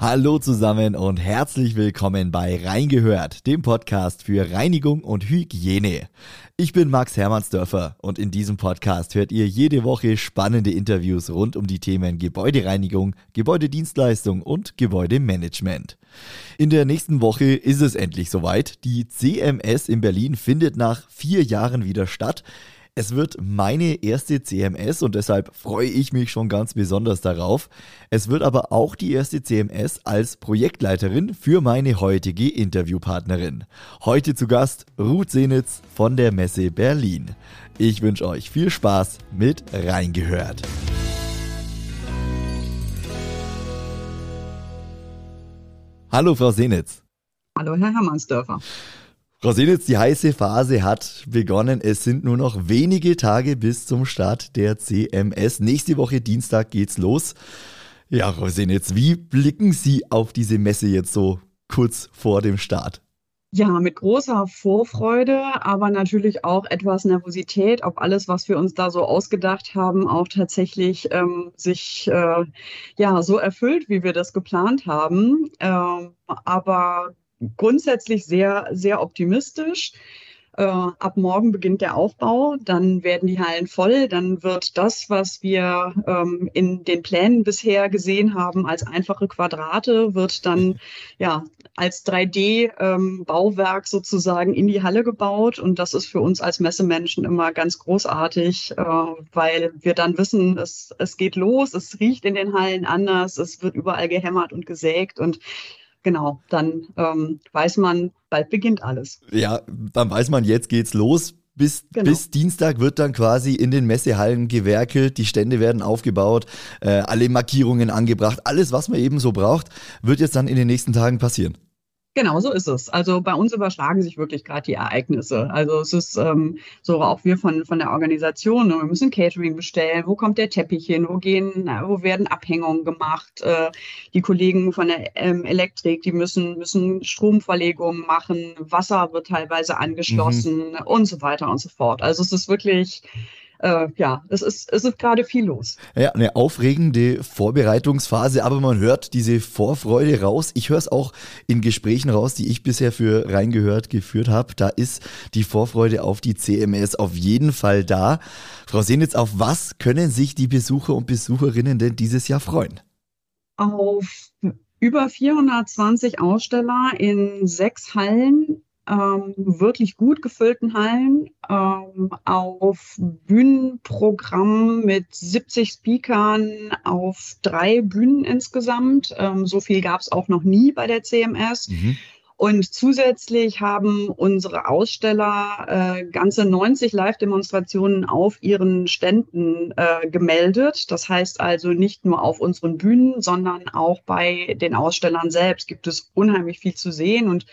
Hallo zusammen und herzlich willkommen bei Reingehört, dem Podcast für Reinigung und Hygiene. Ich bin Max Hermannsdörfer und in diesem Podcast hört ihr jede Woche spannende Interviews rund um die Themen Gebäudereinigung, Gebäudedienstleistung und Gebäudemanagement. In der nächsten Woche ist es endlich soweit. Die CMS in Berlin findet nach vier Jahren wieder statt. Es wird meine erste CMS und deshalb freue ich mich schon ganz besonders darauf. Es wird aber auch die erste CMS als Projektleiterin für meine heutige Interviewpartnerin. Heute zu Gast Ruth Senitz von der Messe Berlin. Ich wünsche euch viel Spaß mit Reingehört. Hallo Frau Senitz. Hallo Herr Hermannsdörfer. Frau Senitz, die heiße Phase hat begonnen. Es sind nur noch wenige Tage bis zum Start der CMS. Nächste Woche Dienstag geht's los. Ja, Frau Senitz, wie blicken Sie auf diese Messe jetzt so kurz vor dem Start? Ja, mit großer Vorfreude, aber natürlich auch etwas Nervosität, ob alles, was wir uns da so ausgedacht haben, auch tatsächlich ähm, sich äh, ja so erfüllt, wie wir das geplant haben. Ähm, aber grundsätzlich sehr, sehr optimistisch. Äh, ab morgen beginnt der Aufbau, dann werden die Hallen voll, dann wird das, was wir ähm, in den Plänen bisher gesehen haben als einfache Quadrate, wird dann ja als 3D-Bauwerk ähm, sozusagen in die Halle gebaut. Und das ist für uns als Messemenschen immer ganz großartig, äh, weil wir dann wissen, es, es geht los, es riecht in den Hallen anders, es wird überall gehämmert und gesägt und genau, dann ähm, weiß man, bald beginnt alles. Ja, dann weiß man, jetzt geht's los. Bis, genau. bis Dienstag wird dann quasi in den Messehallen gewerkelt, die Stände werden aufgebaut, äh, alle Markierungen angebracht, alles, was man eben so braucht, wird jetzt dann in den nächsten Tagen passieren. Genau, so ist es. Also bei uns überschlagen sich wirklich gerade die Ereignisse. Also es ist ähm, so auch wir von, von der Organisation, ne, wir müssen Catering bestellen, wo kommt der Teppich hin, wo gehen, wo werden Abhängungen gemacht. Äh, die Kollegen von der ähm, Elektrik, die müssen, müssen Stromverlegungen machen, Wasser wird teilweise angeschlossen mhm. und so weiter und so fort. Also es ist wirklich äh, ja, es ist, es ist gerade viel los. Ja, eine aufregende Vorbereitungsphase, aber man hört diese Vorfreude raus. Ich höre es auch in Gesprächen raus, die ich bisher für reingehört geführt habe. Da ist die Vorfreude auf die CMS auf jeden Fall da. Frau Senitz, auf was können sich die Besucher und Besucherinnen denn dieses Jahr freuen? Auf über 420 Aussteller in sechs Hallen ähm, wirklich gut gefüllten Hallen, ähm, auf Bühnenprogramm mit 70 Speakern auf drei Bühnen insgesamt. Ähm, so viel gab es auch noch nie bei der CMS. Mhm. Und zusätzlich haben unsere Aussteller äh, ganze 90 Live-Demonstrationen auf ihren Ständen äh, gemeldet. Das heißt also nicht nur auf unseren Bühnen, sondern auch bei den Ausstellern selbst gibt es unheimlich viel zu sehen. Und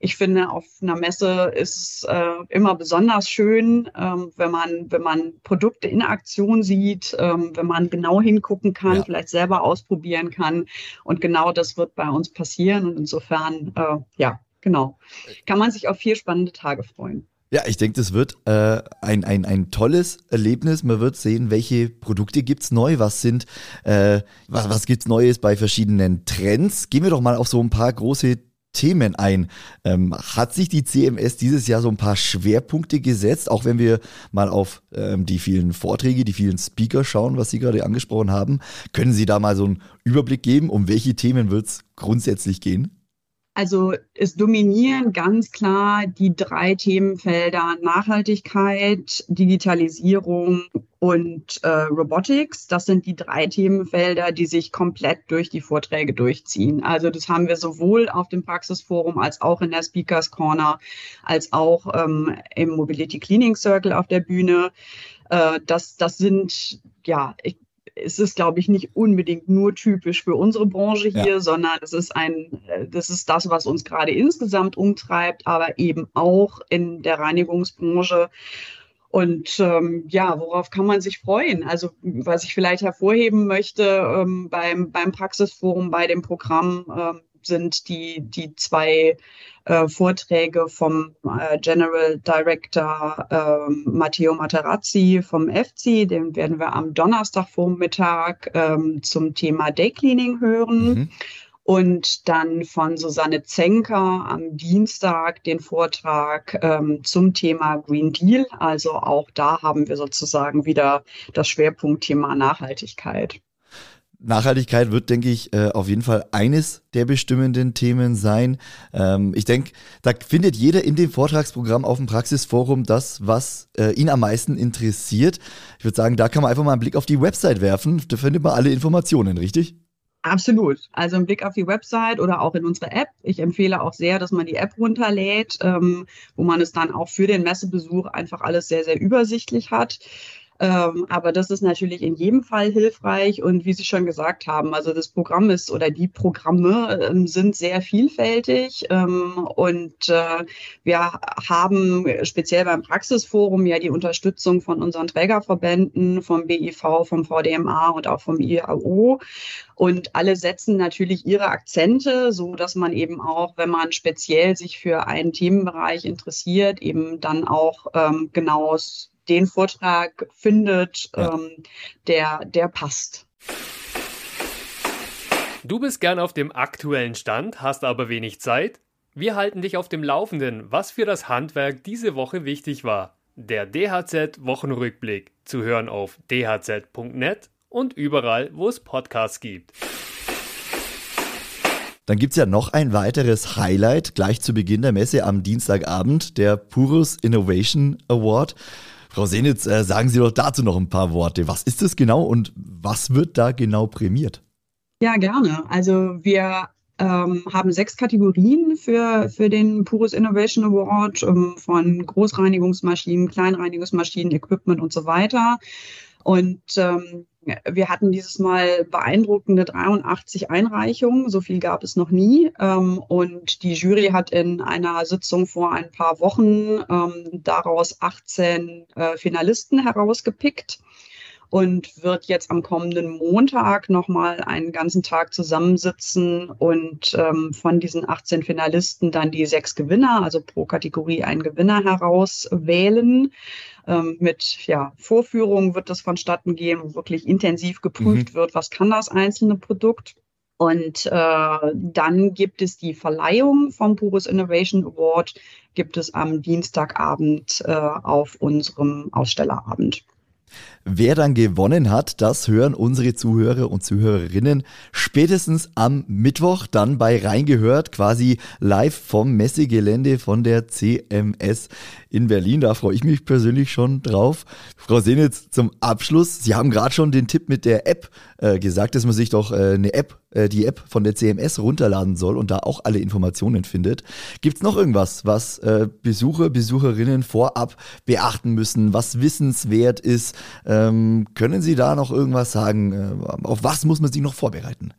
ich finde, auf einer Messe ist es äh, immer besonders schön, ähm, wenn man, wenn man Produkte in Aktion sieht, ähm, wenn man genau hingucken kann, ja. vielleicht selber ausprobieren kann. Und genau das wird bei uns passieren. Und insofern, äh, ja, genau, kann man sich auf vier spannende Tage freuen. Ja, ich denke, das wird äh, ein, ein, ein tolles Erlebnis. Man wird sehen, welche Produkte gibt's neu, was sind, äh, was, was gibt's Neues bei verschiedenen Trends. Gehen wir doch mal auf so ein paar große Themen ein. Ähm, hat sich die CMS dieses Jahr so ein paar Schwerpunkte gesetzt, auch wenn wir mal auf ähm, die vielen Vorträge, die vielen Speaker schauen, was Sie gerade angesprochen haben? Können Sie da mal so einen Überblick geben, um welche Themen wird es grundsätzlich gehen? Also es dominieren ganz klar die drei Themenfelder Nachhaltigkeit, Digitalisierung und äh, Robotics. Das sind die drei Themenfelder, die sich komplett durch die Vorträge durchziehen. Also das haben wir sowohl auf dem Praxisforum als auch in der Speakers Corner, als auch ähm, im Mobility Cleaning Circle auf der Bühne. Äh, das, das sind, ja, ich, es ist, glaube ich, nicht unbedingt nur typisch für unsere Branche hier, ja. sondern es ist ein, das ist das, was uns gerade insgesamt umtreibt, aber eben auch in der Reinigungsbranche. Und ähm, ja, worauf kann man sich freuen? Also was ich vielleicht hervorheben möchte ähm, beim, beim Praxisforum, bei dem Programm, ähm, sind die, die zwei äh, Vorträge vom äh, General Director äh, Matteo Materazzi vom FC. Den werden wir am Donnerstagvormittag ähm, zum Thema Day Cleaning hören. Mhm. und dann von Susanne Zenker am Dienstag den Vortrag ähm, zum Thema Green Deal. Also auch da haben wir sozusagen wieder das Schwerpunktthema Nachhaltigkeit. Nachhaltigkeit wird, denke ich, äh, auf jeden Fall eines der bestimmenden Themen sein. Ähm, ich denke, da findet jeder in dem Vortragsprogramm auf dem Praxisforum das, was äh, ihn am meisten interessiert. Ich würde sagen, da kann man einfach mal einen Blick auf die Website werfen. Da findet man alle Informationen, richtig? Absolut. Also ein Blick auf die Website oder auch in unsere App. Ich empfehle auch sehr, dass man die App runterlädt, ähm, wo man es dann auch für den Messebesuch einfach alles sehr, sehr übersichtlich hat. Ähm, aber das ist natürlich in jedem Fall hilfreich. Und wie Sie schon gesagt haben, also das Programm ist oder die Programme ähm, sind sehr vielfältig. Ähm, und äh, wir haben speziell beim Praxisforum ja die Unterstützung von unseren Trägerverbänden, vom BIV, vom VDMA und auch vom IAO. Und alle setzen natürlich ihre Akzente, so dass man eben auch, wenn man speziell sich für einen Themenbereich interessiert, eben dann auch ähm, genau den Vortrag findet, ja. ähm, der, der passt. Du bist gern auf dem aktuellen Stand, hast aber wenig Zeit? Wir halten dich auf dem Laufenden, was für das Handwerk diese Woche wichtig war. Der DHZ-Wochenrückblick zu hören auf dhz.net und überall, wo es Podcasts gibt. Dann gibt es ja noch ein weiteres Highlight gleich zu Beginn der Messe am Dienstagabend, der Purus Innovation Award. Frau Senitz, äh, sagen Sie doch dazu noch ein paar Worte. Was ist das genau und was wird da genau prämiert? Ja, gerne. Also wir ähm, haben sechs Kategorien für, für den Purus Innovation Award ähm, von Großreinigungsmaschinen, Kleinreinigungsmaschinen, Equipment und so weiter. Und ähm, wir hatten dieses Mal beeindruckende 83 Einreichungen. So viel gab es noch nie. Ähm, und die Jury hat in einer Sitzung vor ein paar Wochen ähm, daraus 18 äh, Finalisten herausgepickt und wird jetzt am kommenden Montag nochmal einen ganzen Tag zusammensitzen und ähm, von diesen 18 Finalisten dann die sechs Gewinner, also pro Kategorie einen Gewinner herauswählen. Ähm, mit ja, Vorführungen wird das vonstatten gehen, wo wirklich intensiv geprüft mhm. wird, was kann das einzelne Produkt. Und äh, dann gibt es die Verleihung vom Purus Innovation Award, gibt es am Dienstagabend äh, auf unserem Ausstellerabend. Wer dann gewonnen hat, das hören unsere Zuhörer und Zuhörerinnen spätestens am Mittwoch dann bei Reingehört, quasi live vom Messegelände von der CMS in Berlin. Da freue ich mich persönlich schon drauf. Frau Senitz, zum Abschluss, Sie haben gerade schon den Tipp mit der App äh, gesagt, dass man sich doch äh, eine App, äh, die App von der CMS runterladen soll und da auch alle Informationen findet. Gibt es noch irgendwas, was äh, Besucher, Besucherinnen vorab beachten müssen, was wissenswert ist? Ähm, können Sie da noch irgendwas sagen? Äh, auf was muss man sich noch vorbereiten?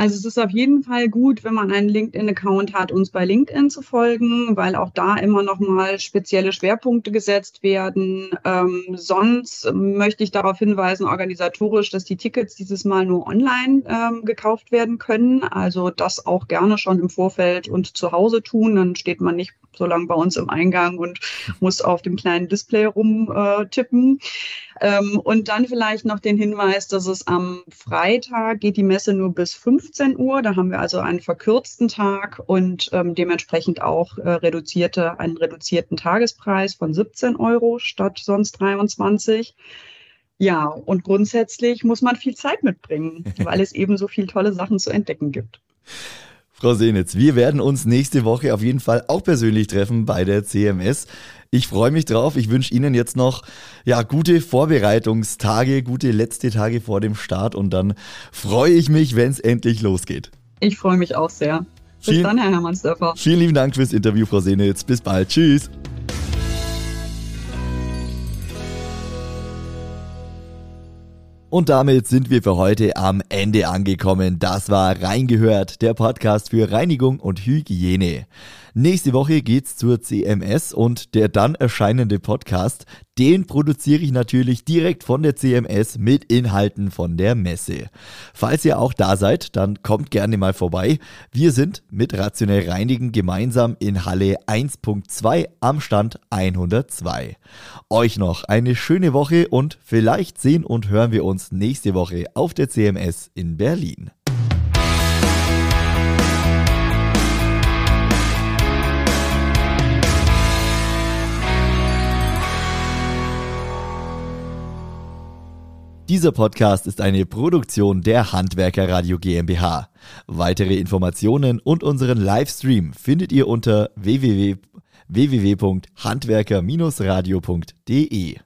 Also es ist auf jeden Fall gut, wenn man einen LinkedIn-Account hat, uns bei LinkedIn zu folgen, weil auch da immer noch mal spezielle Schwerpunkte gesetzt werden. Ähm, sonst möchte ich darauf hinweisen, organisatorisch, dass die Tickets dieses Mal nur online ähm, gekauft werden können. Also das auch gerne schon im Vorfeld und zu Hause tun. Dann steht man nicht so lange bei uns im Eingang und muss auf dem kleinen Display rumtippen. Ähm, und dann vielleicht noch den Hinweis, dass es am Freitag geht die Messe nur bis 15 Uhr. Da haben wir also einen verkürzten Tag und ähm, dementsprechend auch äh, reduzierte, einen reduzierten Tagespreis von 17 Euro statt sonst 23. Ja, und grundsätzlich muss man viel Zeit mitbringen, weil es eben so viele tolle Sachen zu entdecken gibt. Frau Senitz, wir werden uns nächste Woche auf jeden Fall auch persönlich treffen bei der CMS. Ich freue mich drauf. Ich wünsche Ihnen jetzt noch ja, gute Vorbereitungstage, gute letzte Tage vor dem Start und dann freue ich mich, wenn es endlich losgeht. Ich freue mich auch sehr. Bis vielen, dann, Herr Hermannsdörfer. Vielen lieben Dank fürs Interview, Frau Senitz. Bis bald. Tschüss. Und damit sind wir für heute am Ende angekommen. Das war Reingehört, der Podcast für Reinigung und Hygiene. Nächste Woche geht's zur CMS und der dann erscheinende Podcast, den produziere ich natürlich direkt von der CMS mit Inhalten von der Messe. Falls ihr auch da seid, dann kommt gerne mal vorbei. Wir sind mit Rationell Reinigen gemeinsam in Halle 1.2 am Stand 102. Euch noch eine schöne Woche und vielleicht sehen und hören wir uns nächste Woche auf der CMS in Berlin. Dieser Podcast ist eine Produktion der Handwerker Radio GmbH. Weitere Informationen und unseren Livestream findet ihr unter www.handwerker-radio.de.